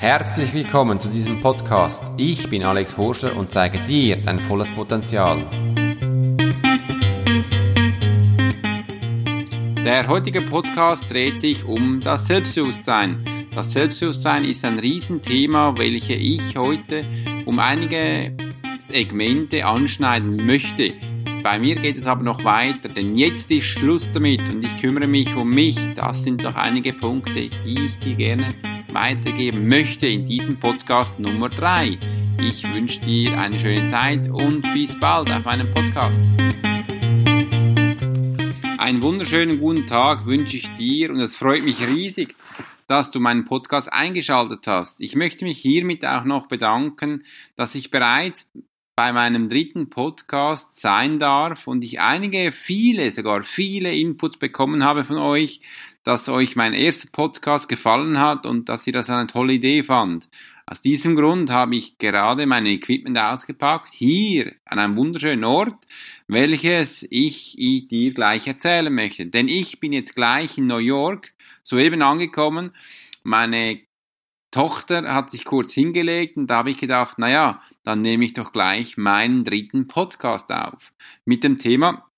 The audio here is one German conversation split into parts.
Herzlich willkommen zu diesem Podcast. Ich bin Alex Horschler und zeige dir dein volles Potenzial. Der heutige Podcast dreht sich um das Selbstbewusstsein. Das Selbstbewusstsein ist ein Riesenthema, welches ich heute um einige Segmente anschneiden möchte. Bei mir geht es aber noch weiter, denn jetzt ist Schluss damit und ich kümmere mich um mich. Das sind doch einige Punkte, die ich dir gerne weitergeben möchte in diesem Podcast Nummer 3. Ich wünsche dir eine schöne Zeit und bis bald auf meinem Podcast. Einen wunderschönen guten Tag wünsche ich dir und es freut mich riesig, dass du meinen Podcast eingeschaltet hast. Ich möchte mich hiermit auch noch bedanken, dass ich bereits bei meinem dritten Podcast sein darf und ich einige, viele, sogar viele Inputs bekommen habe von euch, dass euch mein erster Podcast gefallen hat und dass ihr das eine tolle Idee fand. Aus diesem Grund habe ich gerade mein Equipment ausgepackt, hier an einem wunderschönen Ort, welches ich dir gleich erzählen möchte. Denn ich bin jetzt gleich in New York, soeben angekommen. Meine Tochter hat sich kurz hingelegt und da habe ich gedacht, naja, dann nehme ich doch gleich meinen dritten Podcast auf. Mit dem Thema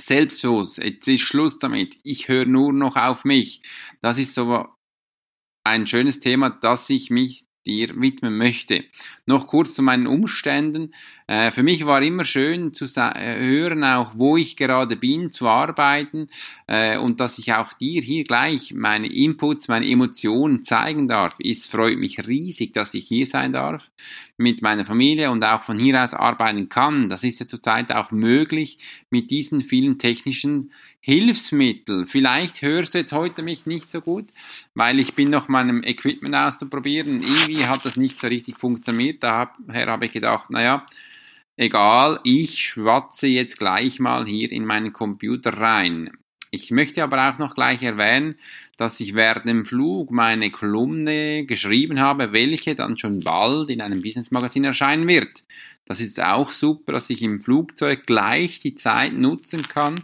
Selbstbewusst. Jetzt ist Schluss damit. Ich höre nur noch auf mich. Das ist so ein schönes Thema, dass ich mich dir widmen möchte. Noch kurz zu meinen Umständen. Äh, für mich war immer schön zu äh, hören, auch wo ich gerade bin, zu arbeiten äh, und dass ich auch dir hier gleich meine Inputs, meine Emotionen zeigen darf. Es freut mich riesig, dass ich hier sein darf mit meiner Familie und auch von hier aus arbeiten kann. Das ist ja zurzeit auch möglich mit diesen vielen technischen Hilfsmittel. Vielleicht hörst du jetzt heute mich nicht so gut, weil ich bin noch meinem Equipment auszuprobieren. Irgendwie hat das nicht so richtig funktioniert. Daher habe ich gedacht, naja, egal, ich schwatze jetzt gleich mal hier in meinen Computer rein. Ich möchte aber auch noch gleich erwähnen, dass ich während dem Flug meine Kolumne geschrieben habe, welche dann schon bald in einem Business Magazin erscheinen wird. Das ist auch super, dass ich im Flugzeug gleich die Zeit nutzen kann,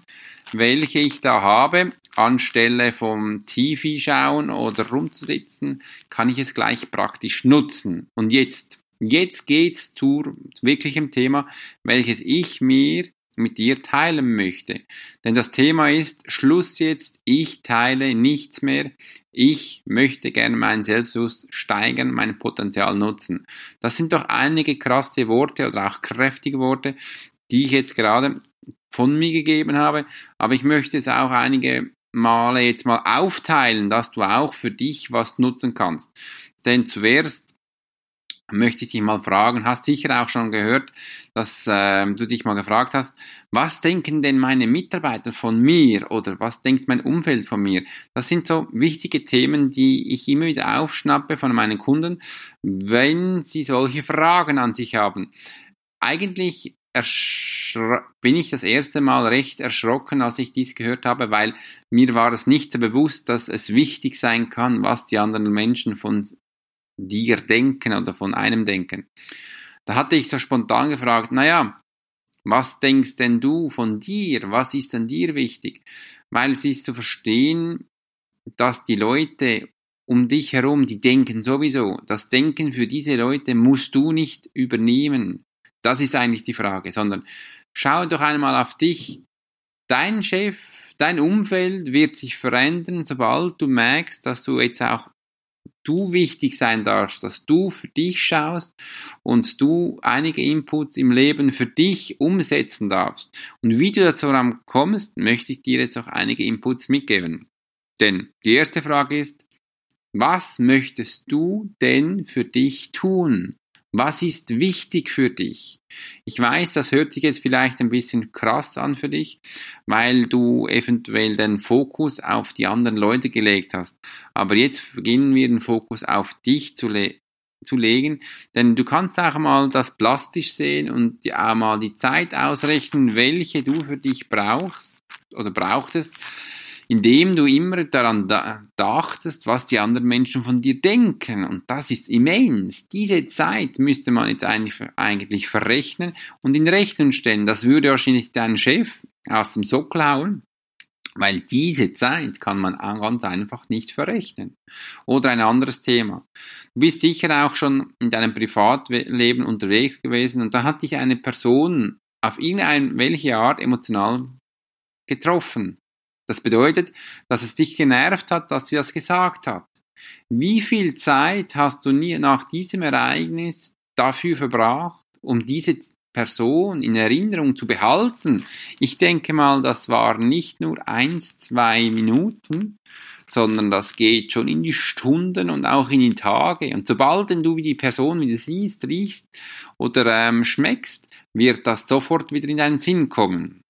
welche ich da habe. Anstelle vom TV schauen oder rumzusitzen, kann ich es gleich praktisch nutzen. Und jetzt, jetzt geht's zu wirklichem Thema, welches ich mir mit dir teilen möchte. Denn das Thema ist Schluss jetzt, ich teile nichts mehr, ich möchte gerne mein Selbstbewusst steigern, mein Potenzial nutzen. Das sind doch einige krasse Worte oder auch kräftige Worte, die ich jetzt gerade von mir gegeben habe, aber ich möchte es auch einige Male jetzt mal aufteilen, dass du auch für dich was nutzen kannst. Denn zuerst möchte ich dich mal fragen, hast sicher auch schon gehört, dass äh, du dich mal gefragt hast, was denken denn meine Mitarbeiter von mir oder was denkt mein Umfeld von mir? Das sind so wichtige Themen, die ich immer wieder aufschnappe von meinen Kunden, wenn sie solche Fragen an sich haben. Eigentlich bin ich das erste Mal recht erschrocken, als ich dies gehört habe, weil mir war es nicht so bewusst, dass es wichtig sein kann, was die anderen Menschen von dir denken oder von einem denken. Da hatte ich so spontan gefragt, naja, was denkst denn du von dir? Was ist denn dir wichtig? Weil es ist zu verstehen, dass die Leute um dich herum, die denken sowieso. Das Denken für diese Leute musst du nicht übernehmen. Das ist eigentlich die Frage, sondern schau doch einmal auf dich. Dein Chef, dein Umfeld wird sich verändern, sobald du merkst, dass du jetzt auch du wichtig sein darfst, dass du für dich schaust und du einige Inputs im Leben für dich umsetzen darfst. Und wie du dazu kommst, möchte ich dir jetzt auch einige Inputs mitgeben. Denn die erste Frage ist, was möchtest du denn für dich tun? Was ist wichtig für dich? Ich weiß, das hört sich jetzt vielleicht ein bisschen krass an für dich, weil du eventuell den Fokus auf die anderen Leute gelegt hast. Aber jetzt beginnen wir den Fokus auf dich zu, le zu legen, denn du kannst auch mal das plastisch sehen und auch mal die Zeit ausrechnen, welche du für dich brauchst oder brauchtest indem du immer daran dachtest, was die anderen Menschen von dir denken. Und das ist immens. Diese Zeit müsste man jetzt eigentlich, eigentlich verrechnen und in Rechnung stellen. Das würde wahrscheinlich dein Chef aus dem Sockel hauen, Weil diese Zeit kann man ganz einfach nicht verrechnen. Oder ein anderes Thema. Du bist sicher auch schon in deinem Privatleben unterwegs gewesen und da hat dich eine Person auf irgendeine welche Art emotional getroffen. Das bedeutet, dass es dich genervt hat, dass sie das gesagt hat. Wie viel Zeit hast du nie nach diesem Ereignis dafür verbracht, um diese Person in Erinnerung zu behalten? Ich denke mal, das waren nicht nur eins, zwei Minuten, sondern das geht schon in die Stunden und auch in die Tage. Und sobald du die Person wieder siehst, riechst oder ähm, schmeckst, wird das sofort wieder in deinen Sinn kommen.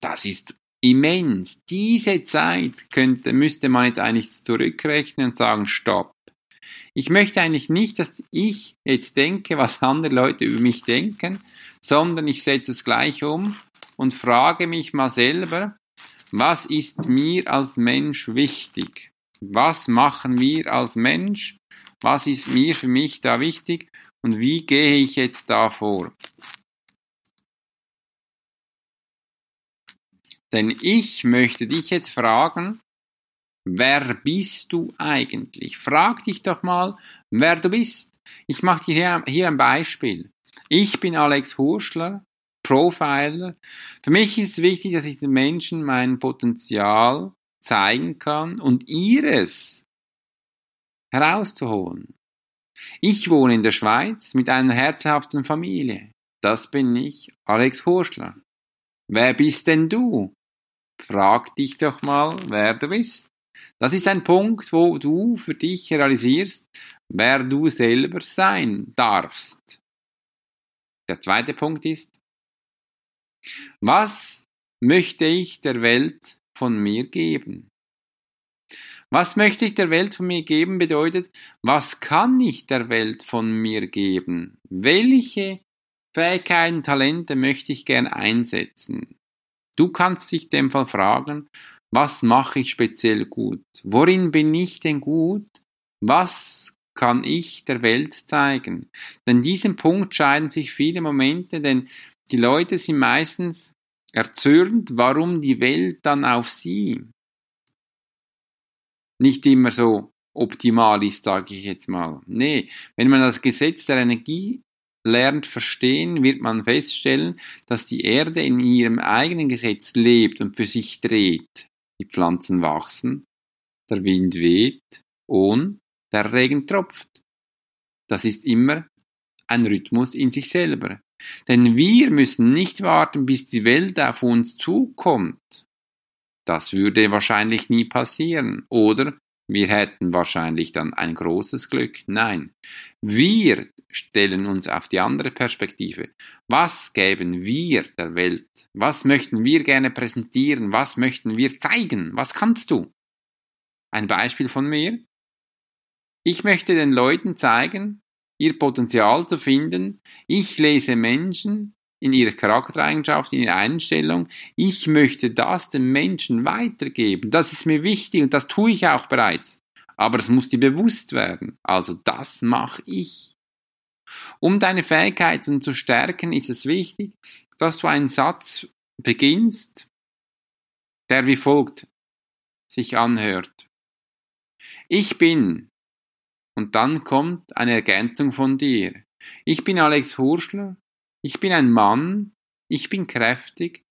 Das ist immens. Diese Zeit könnte, müsste man jetzt eigentlich zurückrechnen und sagen, stopp. Ich möchte eigentlich nicht, dass ich jetzt denke, was andere Leute über mich denken, sondern ich setze es gleich um und frage mich mal selber, was ist mir als Mensch wichtig? Was machen wir als Mensch? Was ist mir für mich da wichtig? Und wie gehe ich jetzt da vor? Denn ich möchte dich jetzt fragen, wer bist du eigentlich? Frag dich doch mal, wer du bist. Ich mache dir hier, ein Beispiel. Ich bin Alex Hurschler, Profiler. Für mich ist es wichtig, dass ich den Menschen mein Potenzial zeigen kann und ihres herauszuholen. Ich wohne in der Schweiz mit einer herzhaften Familie. Das bin ich, Alex Hurschler. Wer bist denn du? Frag dich doch mal, wer du bist. Das ist ein Punkt, wo du für dich realisierst, wer du selber sein darfst. Der zweite Punkt ist, was möchte ich der Welt von mir geben? Was möchte ich der Welt von mir geben bedeutet, was kann ich der Welt von mir geben? Welche Fähigkeiten, Talente möchte ich gern einsetzen? Du kannst dich dem Fall fragen, was mache ich speziell gut? Worin bin ich denn gut? Was kann ich der Welt zeigen? Denn diesem Punkt scheiden sich viele Momente, denn die Leute sind meistens erzürnt, warum die Welt dann auf sie nicht immer so optimal ist, sage ich jetzt mal. Nee, wenn man das Gesetz der Energie lernt verstehen, wird man feststellen, dass die Erde in ihrem eigenen Gesetz lebt und für sich dreht. Die Pflanzen wachsen, der Wind weht und der Regen tropft. Das ist immer ein Rhythmus in sich selber. Denn wir müssen nicht warten, bis die Welt auf uns zukommt. Das würde wahrscheinlich nie passieren. Oder wir hätten wahrscheinlich dann ein großes Glück. Nein, wir stellen uns auf die andere Perspektive. Was geben wir der Welt? Was möchten wir gerne präsentieren? Was möchten wir zeigen? Was kannst du? Ein Beispiel von mir. Ich möchte den Leuten zeigen, ihr Potenzial zu finden. Ich lese Menschen in ihrer Charaktereigenschaft, in ihrer Einstellung. Ich möchte das den Menschen weitergeben. Das ist mir wichtig und das tue ich auch bereits. Aber es muss dir bewusst werden. Also das mache ich. Um deine Fähigkeiten zu stärken, ist es wichtig, dass du einen Satz beginnst, der wie folgt sich anhört. Ich bin. Und dann kommt eine Ergänzung von dir. Ich bin Alex Hurschler ich bin ein Mann, ich bin kräftig.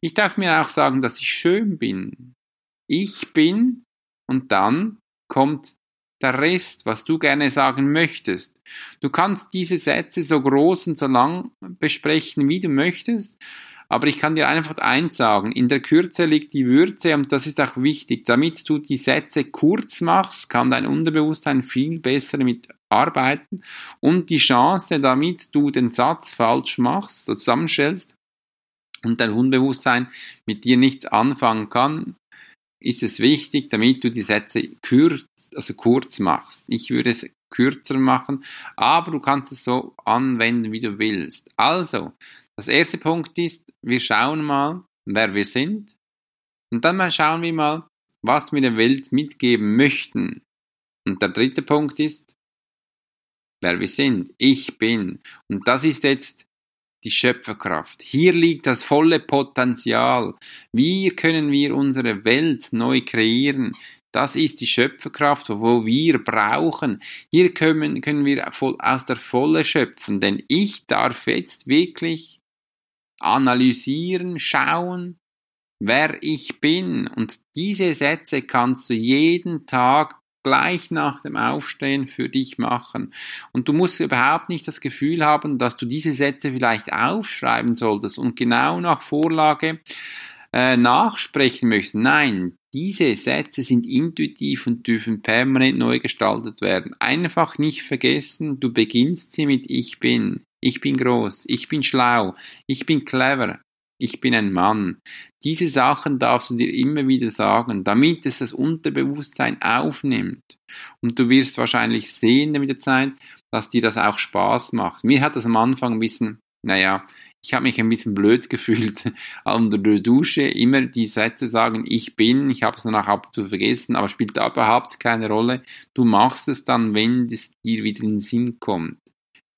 Ich darf mir auch sagen, dass ich schön bin. Ich bin und dann kommt der Rest, was du gerne sagen möchtest. Du kannst diese Sätze so groß und so lang besprechen, wie du möchtest, aber ich kann dir einfach eins sagen, in der Kürze liegt die Würze und das ist auch wichtig. Damit du die Sätze kurz machst, kann dein Unterbewusstsein viel besser damit arbeiten und die Chance, damit du den Satz falsch machst, so zusammenstellst und dein Unbewusstsein mit dir nichts anfangen kann, ist es wichtig, damit du die Sätze kürz, also kurz machst. Ich würde es kürzer machen, aber du kannst es so anwenden, wie du willst. Also, das erste Punkt ist, wir schauen mal, wer wir sind. Und dann mal schauen wir mal, was wir der Welt mitgeben möchten. Und der dritte Punkt ist, wer wir sind. Ich bin. Und das ist jetzt die Schöpferkraft. Hier liegt das volle Potenzial. Wie können wir unsere Welt neu kreieren? Das ist die Schöpferkraft, wo wir brauchen. Hier können, können wir aus der Volle schöpfen, denn ich darf jetzt wirklich analysieren, schauen, wer ich bin. Und diese Sätze kannst du jeden Tag gleich nach dem Aufstehen für dich machen. Und du musst überhaupt nicht das Gefühl haben, dass du diese Sätze vielleicht aufschreiben solltest und genau nach Vorlage äh, nachsprechen möchtest. Nein, diese Sätze sind intuitiv und dürfen permanent neu gestaltet werden. Einfach nicht vergessen, du beginnst sie mit Ich bin. Ich bin groß, ich bin schlau, ich bin clever, ich bin ein Mann. Diese Sachen darfst du dir immer wieder sagen, damit es das Unterbewusstsein aufnimmt. Und du wirst wahrscheinlich sehen mit der Zeit, dass dir das auch Spaß macht. Mir hat das am Anfang ein bisschen, naja, ich habe mich ein bisschen blöd gefühlt unter der Dusche, immer die Sätze sagen, ich bin, ich habe es danach ab zu vergessen, aber spielt überhaupt keine Rolle. Du machst es dann, wenn es dir wieder in den Sinn kommt.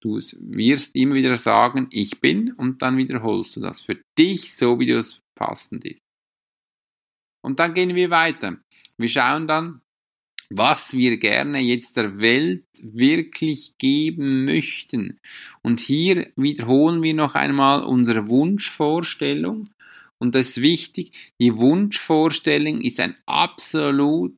Du wirst immer wieder sagen, ich bin, und dann wiederholst du das für dich, so wie du es passend ist. Und dann gehen wir weiter. Wir schauen dann, was wir gerne jetzt der Welt wirklich geben möchten. Und hier wiederholen wir noch einmal unsere Wunschvorstellung. Und das ist wichtig, die Wunschvorstellung ist ein absolut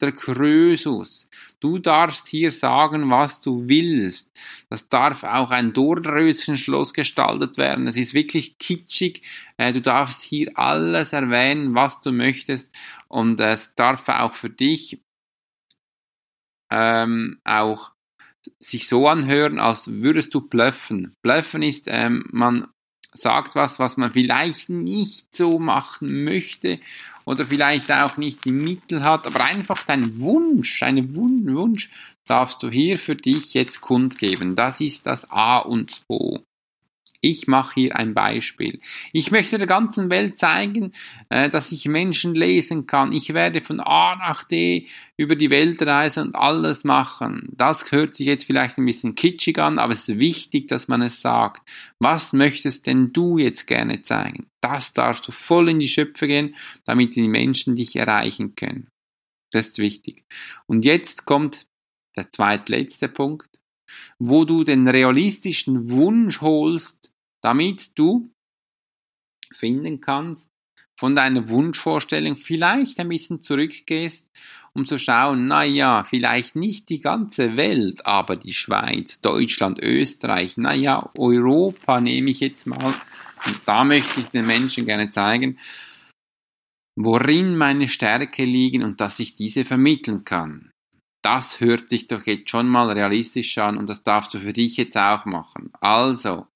der Krösus. Du darfst hier sagen, was du willst. Das darf auch ein Dornröschenschloss gestaltet werden. Es ist wirklich kitschig. Äh, du darfst hier alles erwähnen, was du möchtest. Und es darf auch für dich ähm, auch sich so anhören, als würdest du blöffen. Blöffen ist, ähm, man sagt was, was man vielleicht nicht so machen möchte oder vielleicht auch nicht die Mittel hat, aber einfach dein Wunsch, deinen Wunsch darfst du hier für dich jetzt kundgeben. Das ist das A und O. Ich mache hier ein Beispiel. Ich möchte der ganzen Welt zeigen, äh, dass ich Menschen lesen kann. Ich werde von A nach D über die Welt reisen und alles machen. Das hört sich jetzt vielleicht ein bisschen kitschig an, aber es ist wichtig, dass man es sagt. Was möchtest denn du jetzt gerne zeigen? Das darfst du voll in die Schöpfe gehen, damit die Menschen dich erreichen können. Das ist wichtig. Und jetzt kommt der zweitletzte Punkt wo du den realistischen Wunsch holst, damit du finden kannst, von deiner Wunschvorstellung vielleicht ein bisschen zurückgehst, um zu schauen, na ja, vielleicht nicht die ganze Welt, aber die Schweiz, Deutschland, Österreich, na ja, Europa nehme ich jetzt mal. Und da möchte ich den Menschen gerne zeigen, worin meine Stärke liegen und dass ich diese vermitteln kann. Das hört sich doch jetzt schon mal realistisch an und das darfst du für dich jetzt auch machen. Also,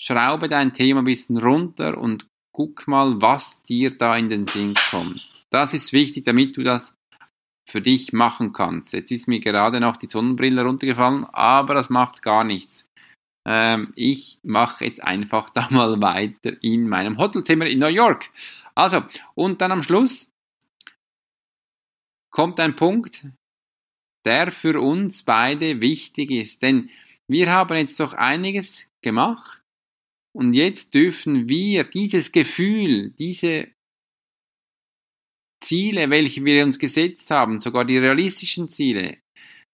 schraube dein Thema ein bisschen runter und guck mal, was dir da in den Sinn kommt. Das ist wichtig, damit du das für dich machen kannst. Jetzt ist mir gerade noch die Sonnenbrille runtergefallen, aber das macht gar nichts. Ähm, ich mache jetzt einfach da mal weiter in meinem Hotelzimmer in New York. Also, und dann am Schluss kommt ein Punkt, der für uns beide wichtig ist. Denn wir haben jetzt doch einiges gemacht und jetzt dürfen wir dieses Gefühl, diese Ziele, welche wir uns gesetzt haben, sogar die realistischen Ziele,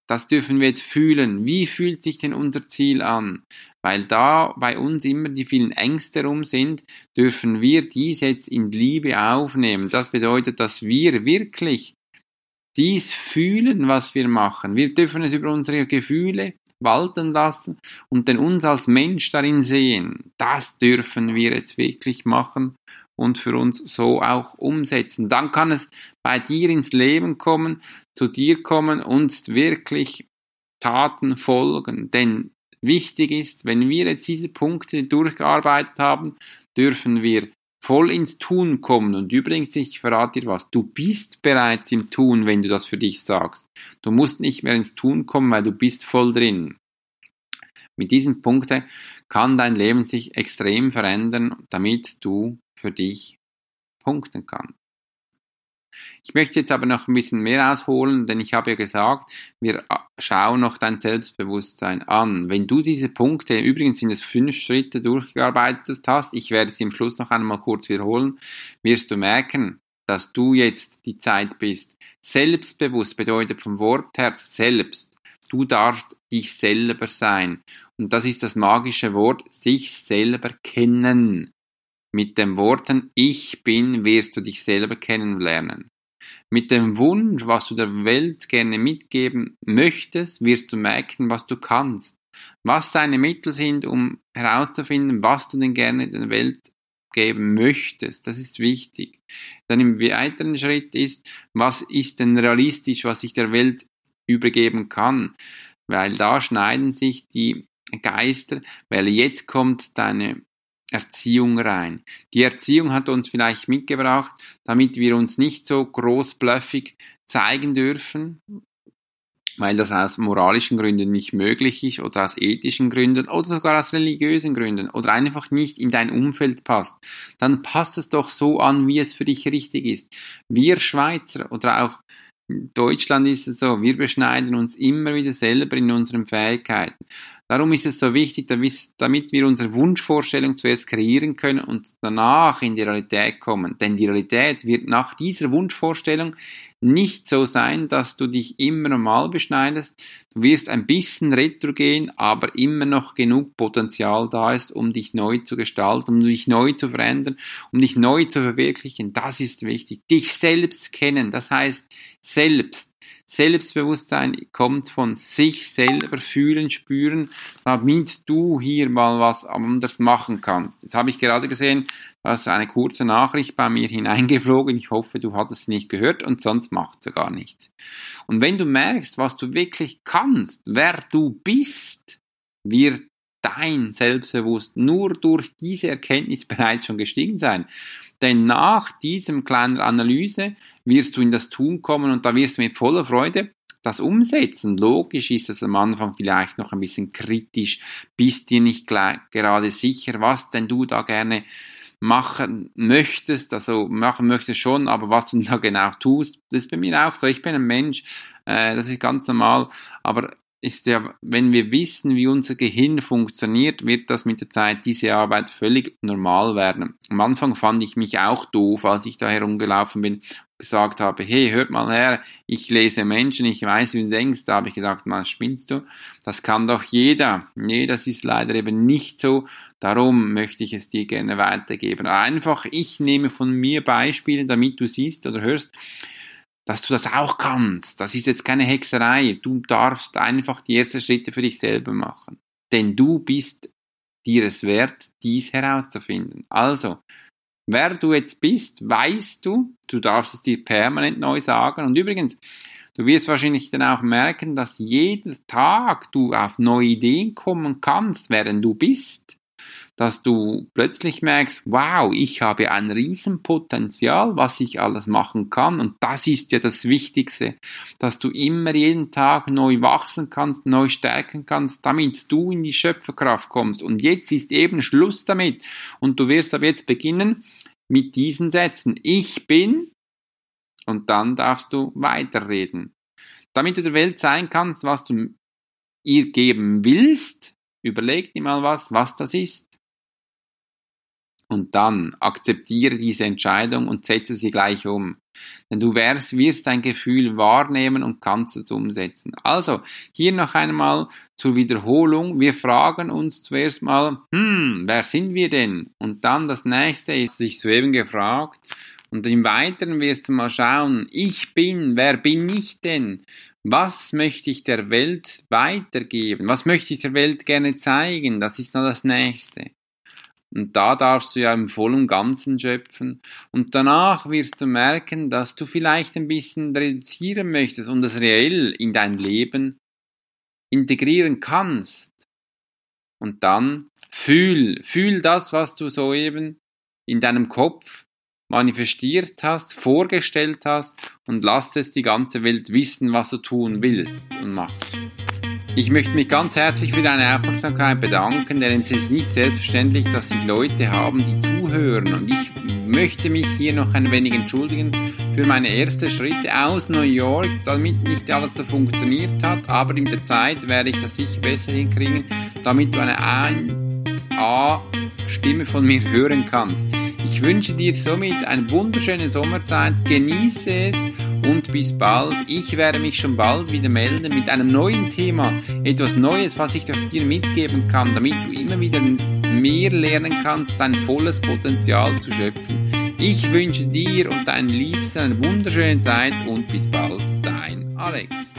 das dürfen wir jetzt fühlen. Wie fühlt sich denn unser Ziel an? Weil da bei uns immer die vielen Ängste rum sind, dürfen wir dies jetzt in Liebe aufnehmen. Das bedeutet, dass wir wirklich dies fühlen, was wir machen. Wir dürfen es über unsere Gefühle walten lassen und den uns als Mensch darin sehen. Das dürfen wir jetzt wirklich machen und für uns so auch umsetzen. Dann kann es bei dir ins Leben kommen, zu dir kommen und wirklich Taten folgen. Denn wichtig ist, wenn wir jetzt diese Punkte durchgearbeitet haben, dürfen wir voll ins Tun kommen. Und übrigens, ich verrate dir was, du bist bereits im Tun, wenn du das für dich sagst. Du musst nicht mehr ins Tun kommen, weil du bist voll drin. Mit diesen Punkten kann dein Leben sich extrem verändern, damit du für dich punkten kannst. Ich möchte jetzt aber noch ein bisschen mehr ausholen, denn ich habe ja gesagt, wir schau noch dein Selbstbewusstsein an. Wenn du diese Punkte, übrigens sind es fünf Schritte durchgearbeitet hast, ich werde sie am Schluss noch einmal kurz wiederholen, wirst du merken, dass du jetzt die Zeit bist. Selbstbewusst bedeutet vom Wort her selbst. Du darfst dich selber sein. Und das ist das magische Wort, sich selber kennen. Mit den Worten Ich bin wirst du dich selber kennenlernen. Mit dem Wunsch, was du der Welt gerne mitgeben möchtest, wirst du merken, was du kannst. Was deine Mittel sind, um herauszufinden, was du denn gerne der Welt geben möchtest. Das ist wichtig. Dann im weiteren Schritt ist, was ist denn realistisch, was ich der Welt übergeben kann? Weil da schneiden sich die Geister, weil jetzt kommt deine Erziehung rein. Die Erziehung hat uns vielleicht mitgebracht, damit wir uns nicht so großblöffig zeigen dürfen, weil das aus moralischen Gründen nicht möglich ist oder aus ethischen Gründen oder sogar aus religiösen Gründen oder einfach nicht in dein Umfeld passt, dann passt es doch so an, wie es für dich richtig ist. Wir Schweizer oder auch in Deutschland ist es so, wir beschneiden uns immer wieder selber in unseren Fähigkeiten. Darum ist es so wichtig, damit wir unsere Wunschvorstellung zuerst kreieren können und danach in die Realität kommen. Denn die Realität wird nach dieser Wunschvorstellung nicht so sein, dass du dich immer normal beschneidest. Du wirst ein bisschen retro gehen, aber immer noch genug Potenzial da ist, um dich neu zu gestalten, um dich neu zu verändern, um dich neu zu verwirklichen. Das ist wichtig. Dich selbst kennen. Das heißt, selbst Selbstbewusstsein kommt von sich selber fühlen, spüren, damit du hier mal was anders machen kannst. Jetzt habe ich gerade gesehen, da ist eine kurze Nachricht bei mir hineingeflogen. Ich hoffe, du hattest sie nicht gehört und sonst macht sie gar nichts. Und wenn du merkst, was du wirklich kannst, wer du bist, wird dein Selbstbewusst nur durch diese Erkenntnis bereits schon gestiegen sein. Denn nach diesem kleinen Analyse wirst du in das Tun kommen und da wirst du mit voller Freude das umsetzen. Logisch ist es am Anfang vielleicht noch ein bisschen kritisch, bist dir nicht gerade sicher, was denn du da gerne machen möchtest, also machen möchtest schon, aber was du da genau tust, das ist bei mir auch so. Ich bin ein Mensch, äh, das ist ganz normal, aber ist ja, wenn wir wissen, wie unser Gehirn funktioniert, wird das mit der Zeit diese Arbeit völlig normal werden. Am Anfang fand ich mich auch doof, als ich da herumgelaufen bin, gesagt habe, hey, hört mal her, ich lese Menschen, ich weiß, wie du denkst, da habe ich gedacht, mal spinnst du? Das kann doch jeder. Nee, das ist leider eben nicht so. Darum möchte ich es dir gerne weitergeben. Einfach, ich nehme von mir Beispiele, damit du siehst oder hörst, dass du das auch kannst. Das ist jetzt keine Hexerei. Du darfst einfach die ersten Schritte für dich selber machen. Denn du bist dir es wert, dies herauszufinden. Also, wer du jetzt bist, weißt du. Du darfst es dir permanent neu sagen. Und übrigens, du wirst wahrscheinlich dann auch merken, dass jeden Tag du auf neue Ideen kommen kannst, während du bist dass du plötzlich merkst, wow, ich habe ein Riesenpotenzial, was ich alles machen kann. Und das ist ja das Wichtigste, dass du immer jeden Tag neu wachsen kannst, neu stärken kannst, damit du in die Schöpferkraft kommst. Und jetzt ist eben Schluss damit. Und du wirst ab jetzt beginnen mit diesen Sätzen. Ich bin, und dann darfst du weiterreden. Damit du der Welt sein kannst, was du ihr geben willst, überleg dir mal was, was das ist. Und dann akzeptiere diese Entscheidung und setze sie gleich um. Denn du wirst, wirst dein Gefühl wahrnehmen und kannst es umsetzen. Also, hier noch einmal zur Wiederholung. Wir fragen uns zuerst mal, hm, wer sind wir denn? Und dann das nächste ist sich soeben gefragt. Und im Weiteren wirst du mal schauen, ich bin, wer bin ich denn? Was möchte ich der Welt weitergeben? Was möchte ich der Welt gerne zeigen? Das ist dann das nächste. Und da darfst du ja im vollen Ganzen schöpfen. Und danach wirst du merken, dass du vielleicht ein bisschen reduzieren möchtest und das reell in dein Leben integrieren kannst. Und dann fühl, fühl das, was du soeben in deinem Kopf manifestiert hast, vorgestellt hast und lass es die ganze Welt wissen, was du tun willst und machst. Ich möchte mich ganz herzlich für deine Aufmerksamkeit bedanken, denn es ist nicht selbstverständlich, dass sich Leute haben, die zuhören. Und ich möchte mich hier noch ein wenig entschuldigen für meine ersten Schritte aus New York, damit nicht alles so funktioniert hat, aber in der Zeit werde ich das sicher besser hinkriegen, damit du eine 1A Stimme von mir hören kannst. Ich wünsche dir somit eine wunderschöne Sommerzeit, genieße es und bis bald. Ich werde mich schon bald wieder melden mit einem neuen Thema, etwas Neues, was ich dir mitgeben kann, damit du immer wieder mehr lernen kannst, dein volles Potenzial zu schöpfen. Ich wünsche dir und deinen Liebsten eine wunderschöne Zeit und bis bald, dein Alex.